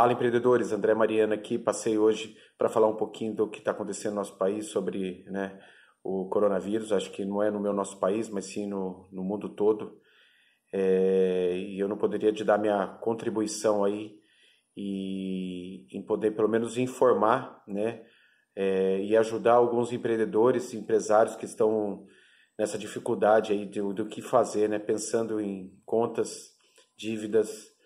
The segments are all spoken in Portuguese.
Fala empreendedores, André Mariana aqui. Passei hoje para falar um pouquinho do que está acontecendo no nosso país sobre né, o coronavírus. Acho que não é no meu nosso país, mas sim no, no mundo todo. É, e eu não poderia te dar minha contribuição aí e em poder pelo menos informar, né, é, e ajudar alguns empreendedores, empresários que estão nessa dificuldade aí do, do que fazer, né, pensando em contas, dívidas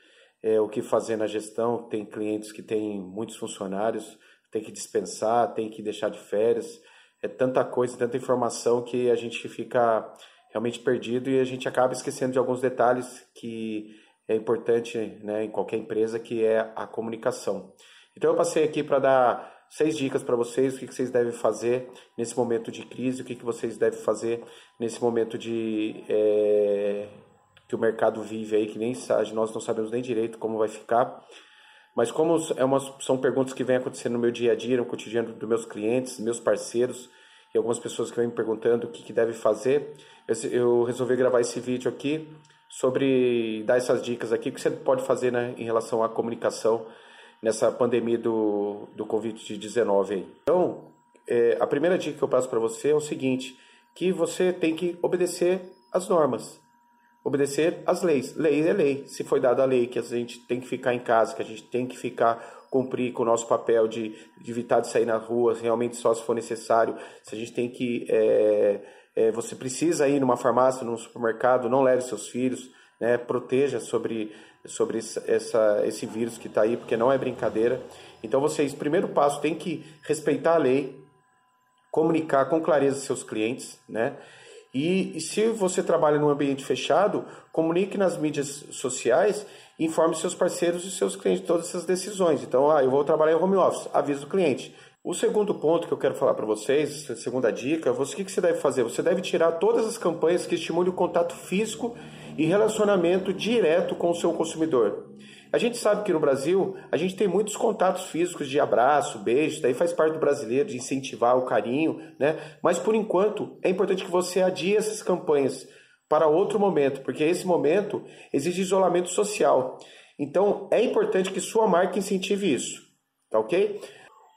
é, o que fazer na gestão. Tem clientes que têm muitos funcionários, tem que dispensar, tem que deixar de férias. É tanta coisa, tanta informação que a gente fica realmente perdido e a gente acaba esquecendo de alguns detalhes que é importante né, em qualquer empresa, que é a comunicação. Então eu passei aqui para dar seis dicas para vocês, o que, vocês devem fazer nesse momento de crise, o que, que vocês devem fazer nesse momento de é, que o mercado vive aí, que nem nós não sabemos nem direito como vai ficar. Mas como é uma, são perguntas que vêm acontecendo no meu dia a dia, no cotidiano dos meus clientes, meus parceiros, e algumas pessoas que vêm me perguntando o que, que deve fazer, eu resolvi gravar esse vídeo aqui sobre dar essas dicas aqui, o que você pode fazer né, em relação à comunicação nessa pandemia do, do Covid-19. Então, é, a primeira dica que eu passo para você é o seguinte, que você tem que obedecer às normas obedecer às leis. Lei é lei. Se foi dada a lei que a gente tem que ficar em casa, que a gente tem que ficar cumprir com o nosso papel de, de evitar de sair na rua, realmente só se for necessário. Se a gente tem que é, é, você precisa ir numa farmácia, num supermercado, não leve seus filhos, né? Proteja sobre sobre essa, esse vírus que está aí, porque não é brincadeira. Então vocês, primeiro passo, tem que respeitar a lei, comunicar com clareza seus clientes, né? E, e, se você trabalha num ambiente fechado, comunique nas mídias sociais informe seus parceiros e seus clientes de todas essas decisões. Então, ah, eu vou trabalhar em home office, avisa o cliente. O segundo ponto que eu quero falar para vocês, a segunda dica, você, o que, que você deve fazer? Você deve tirar todas as campanhas que estimulem o contato físico e relacionamento direto com o seu consumidor. A gente sabe que no Brasil a gente tem muitos contatos físicos de abraço, beijo, daí faz parte do brasileiro de incentivar o carinho, né? Mas por enquanto é importante que você adie essas campanhas para outro momento, porque esse momento exige isolamento social. Então é importante que sua marca incentive isso, tá ok?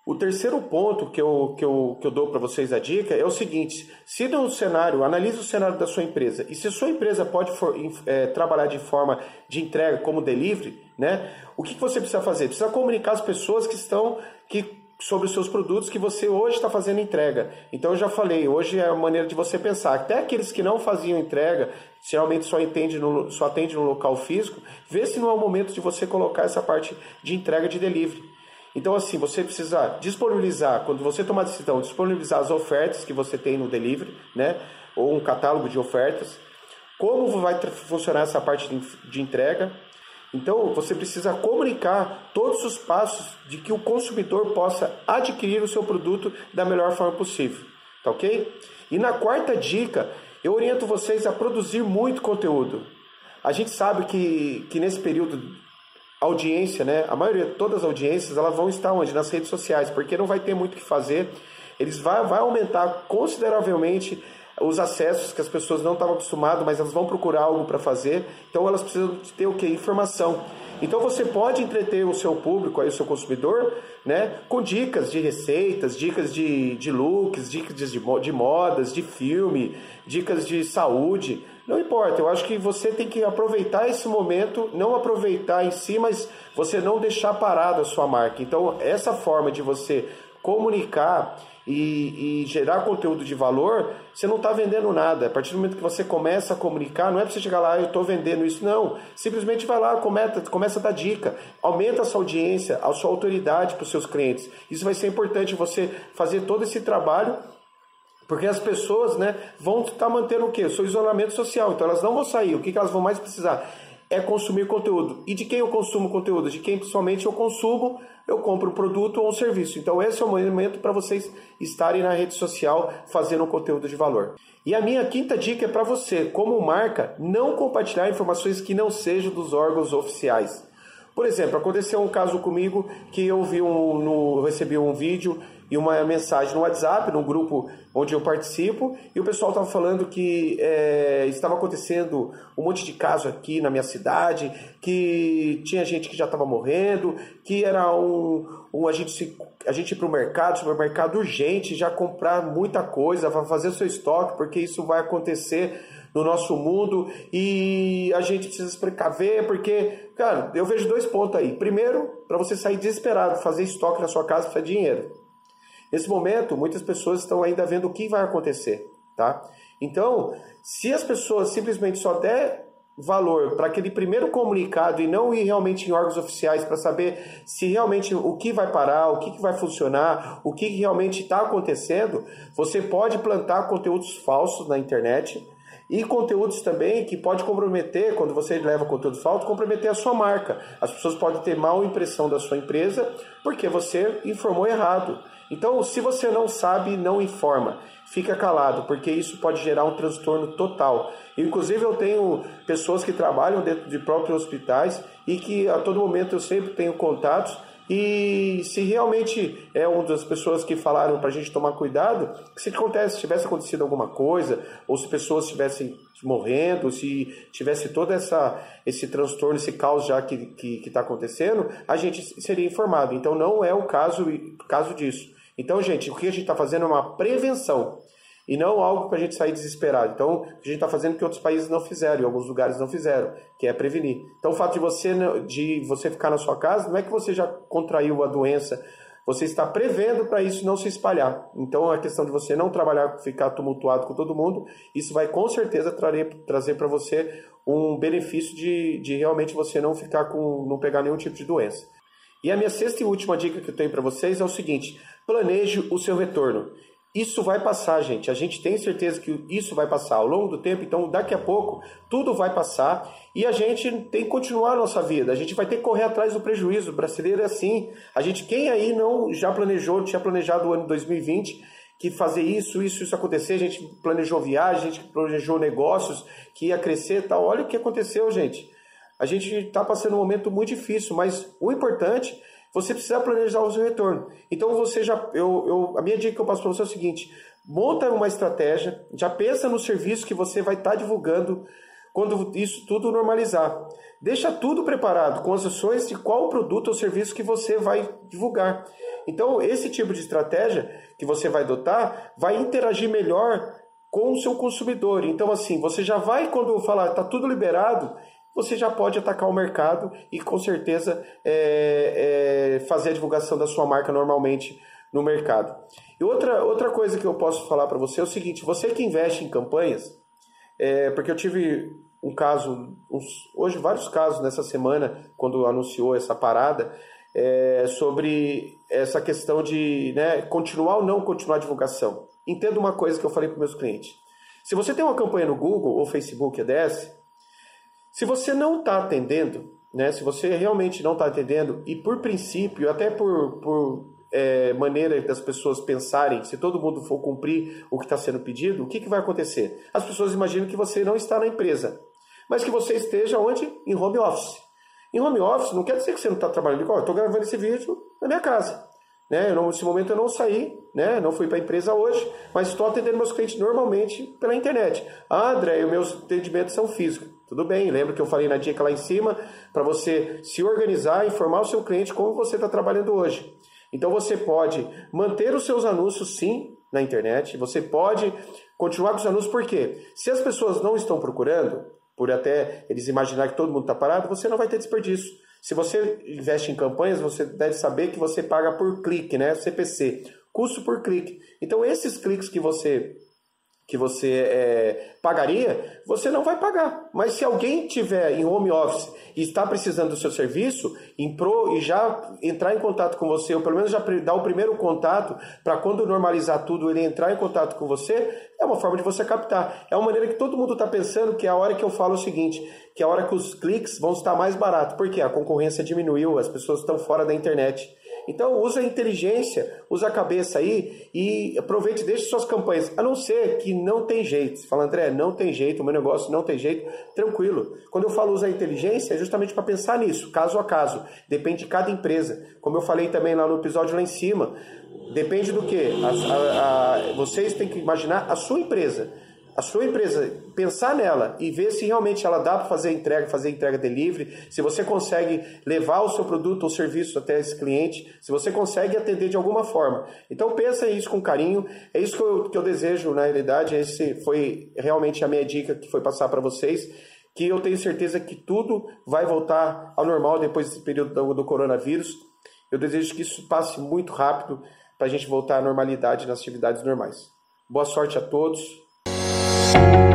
O terceiro ponto que eu, que eu, que eu dou para vocês a dica é o seguinte: se no cenário, analise o cenário da sua empresa e se sua empresa pode for, é, trabalhar de forma de entrega como delivery, né? O que, você precisa fazer? Precisa comunicar as pessoas que estão que sobre os seus produtos que você hoje está fazendo entrega. Então eu já falei, hoje é a maneira de você pensar. Até aqueles que não faziam entrega, geralmente só entende no, só atende no local físico, vê se não é o momento de você colocar essa parte de entrega de delivery. Então, assim, você precisa disponibilizar, quando você tomar decisão, disponibilizar as ofertas que você tem no delivery, né? Ou um catálogo de ofertas. Como vai funcionar essa parte de entrega? Então, você precisa comunicar todos os passos de que o consumidor possa adquirir o seu produto da melhor forma possível. Tá ok? E na quarta dica, eu oriento vocês a produzir muito conteúdo. A gente sabe que, que nesse período audiência, né? A maioria, todas as audiências, elas vão estar onde? Nas redes sociais, porque não vai ter muito o que fazer. Eles vai, vai aumentar consideravelmente os acessos que as pessoas não estavam acostumadas, mas elas vão procurar algo para fazer. Então elas precisam ter o que? Informação. Então você pode entreter o seu público, aí, o seu consumidor, né, com dicas de receitas, dicas de, de looks, dicas de, de modas, de filme, dicas de saúde. Não importa, eu acho que você tem que aproveitar esse momento, não aproveitar em si, mas você não deixar parada a sua marca. Então, essa forma de você comunicar e, e gerar conteúdo de valor, você não está vendendo nada. A partir do momento que você começa a comunicar, não é para você chegar lá, ah, eu estou vendendo isso, não. Simplesmente vai lá, começa, começa a dar dica, aumenta a sua audiência, a sua autoridade para os seus clientes. Isso vai ser importante você fazer todo esse trabalho porque as pessoas né, vão estar tá mantendo o quê? O seu isolamento social. Então elas não vão sair. O que, que elas vão mais precisar? É consumir conteúdo. E de quem eu consumo conteúdo? De quem pessoalmente eu consumo, eu compro um produto ou um serviço. Então esse é o momento para vocês estarem na rede social fazendo um conteúdo de valor. E a minha quinta dica é para você, como marca, não compartilhar informações que não sejam dos órgãos oficiais. Por exemplo, aconteceu um caso comigo que eu vi um, no, recebi um vídeo e uma mensagem no WhatsApp, num grupo onde eu participo, e o pessoal estava falando que é, estava acontecendo um monte de casos aqui na minha cidade, que tinha gente que já estava morrendo, que era um, um a gente, se, a gente ir para o mercado, supermercado urgente, já comprar muita coisa, fazer seu estoque, porque isso vai acontecer no nosso mundo e a gente precisa se precaver, porque, cara, eu vejo dois pontos aí. Primeiro, para você sair desesperado, fazer estoque na sua casa, precisa de dinheiro. Nesse momento, muitas pessoas estão ainda vendo o que vai acontecer, tá? Então, se as pessoas simplesmente só der valor para aquele primeiro comunicado e não ir realmente em órgãos oficiais para saber se realmente o que vai parar, o que, que vai funcionar, o que realmente está acontecendo, você pode plantar conteúdos falsos na internet e conteúdos também que pode comprometer, quando você leva conteúdo falso, comprometer a sua marca. As pessoas podem ter mal impressão da sua empresa porque você informou errado. Então, se você não sabe, não informa. Fica calado, porque isso pode gerar um transtorno total. Inclusive, eu tenho pessoas que trabalham dentro de próprios hospitais e que a todo momento eu sempre tenho contatos e se realmente é uma das pessoas que falaram para a gente tomar cuidado, se acontece, se tivesse acontecido alguma coisa, ou se pessoas estivessem morrendo, se tivesse todo essa, esse transtorno, esse caos já que está que, que tá acontecendo, a gente seria informado. Então não é o caso, caso disso. Então, gente, o que a gente está fazendo é uma prevenção e não algo para a gente sair desesperado. Então, o que a gente está fazendo que outros países não fizeram, e alguns lugares não fizeram, que é prevenir. Então, o fato de você, de você ficar na sua casa, não é que você já contraiu a doença, você está prevendo para isso não se espalhar. Então, a questão de você não trabalhar, ficar tumultuado com todo mundo, isso vai com certeza trazer, trazer para você um benefício de, de realmente você não ficar com, não pegar nenhum tipo de doença. E a minha sexta e última dica que eu tenho para vocês é o seguinte: planeje o seu retorno. Isso vai passar, gente. A gente tem certeza que isso vai passar ao longo do tempo. Então, daqui a pouco, tudo vai passar e a gente tem que continuar a nossa vida. A gente vai ter que correr atrás do prejuízo. O brasileiro é assim. A gente, quem aí não já planejou, tinha planejado o ano 2020 que fazer isso, isso, isso acontecer, a gente planejou viagem, a gente planejou negócios que ia crescer tal. Olha o que aconteceu, gente. A gente está passando um momento muito difícil, mas o importante você precisa planejar o seu retorno. Então você já, eu, eu a minha dica que eu passo para você é o seguinte: monta uma estratégia, já pensa no serviço que você vai estar tá divulgando quando isso tudo normalizar. Deixa tudo preparado com as ações de qual produto ou serviço que você vai divulgar. Então, esse tipo de estratégia que você vai adotar vai interagir melhor com o seu consumidor. Então, assim, você já vai, quando eu falar, está tudo liberado, você já pode atacar o mercado e com certeza é, é, fazer a divulgação da sua marca normalmente no mercado. E outra, outra coisa que eu posso falar para você é o seguinte: você que investe em campanhas, é, porque eu tive um caso, uns, hoje vários casos nessa semana, quando anunciou essa parada, é, sobre essa questão de né, continuar ou não continuar a divulgação. Entenda uma coisa que eu falei para meus clientes. Se você tem uma campanha no Google ou Facebook ADS, se você não está atendendo, né, se você realmente não está atendendo, e por princípio, até por, por é, maneira das pessoas pensarem, se todo mundo for cumprir o que está sendo pedido, o que, que vai acontecer? As pessoas imaginam que você não está na empresa, mas que você esteja onde? Em home office. Em home office não quer dizer que você não está trabalhando igual. Eu estou gravando esse vídeo na minha casa. Né? Eu nesse momento eu não saí, né? não fui para a empresa hoje, mas estou atendendo meus clientes normalmente pela internet. Ah, André, meus atendimentos são físicos. Tudo bem, lembra que eu falei na dica lá em cima para você se organizar, informar o seu cliente como você está trabalhando hoje. Então você pode manter os seus anúncios sim na internet, você pode continuar com os anúncios, porque se as pessoas não estão procurando, por até eles imaginar que todo mundo está parado, você não vai ter desperdício. Se você investe em campanhas, você deve saber que você paga por clique, né? CPC, custo por clique. Então esses cliques que você que você é, pagaria, você não vai pagar. Mas se alguém tiver em home office e está precisando do seu serviço, em pro, e já entrar em contato com você, ou pelo menos já dar o primeiro contato, para quando normalizar tudo, ele entrar em contato com você, é uma forma de você captar. É uma maneira que todo mundo está pensando que é a hora que eu falo o seguinte, que é a hora que os cliques vão estar mais baratos. Porque a concorrência diminuiu, as pessoas estão fora da internet. Então usa a inteligência, usa a cabeça aí e aproveite, deixe suas campanhas. A não ser que não tem jeito. Você fala, André, não tem jeito, o meu negócio não tem jeito, tranquilo. Quando eu falo usar a inteligência, é justamente para pensar nisso, caso a caso. Depende de cada empresa. Como eu falei também lá no episódio lá em cima, Depende do que? vocês têm que imaginar a sua empresa a sua empresa, pensar nela e ver se realmente ela dá para fazer entrega, fazer entrega delivery, se você consegue levar o seu produto ou serviço até esse cliente, se você consegue atender de alguma forma. Então pensa isso com carinho, é isso que eu, que eu desejo na realidade, esse foi realmente a minha dica que foi passar para vocês, que eu tenho certeza que tudo vai voltar ao normal depois desse período do, do coronavírus. Eu desejo que isso passe muito rápido para a gente voltar à normalidade nas atividades normais. Boa sorte a todos. you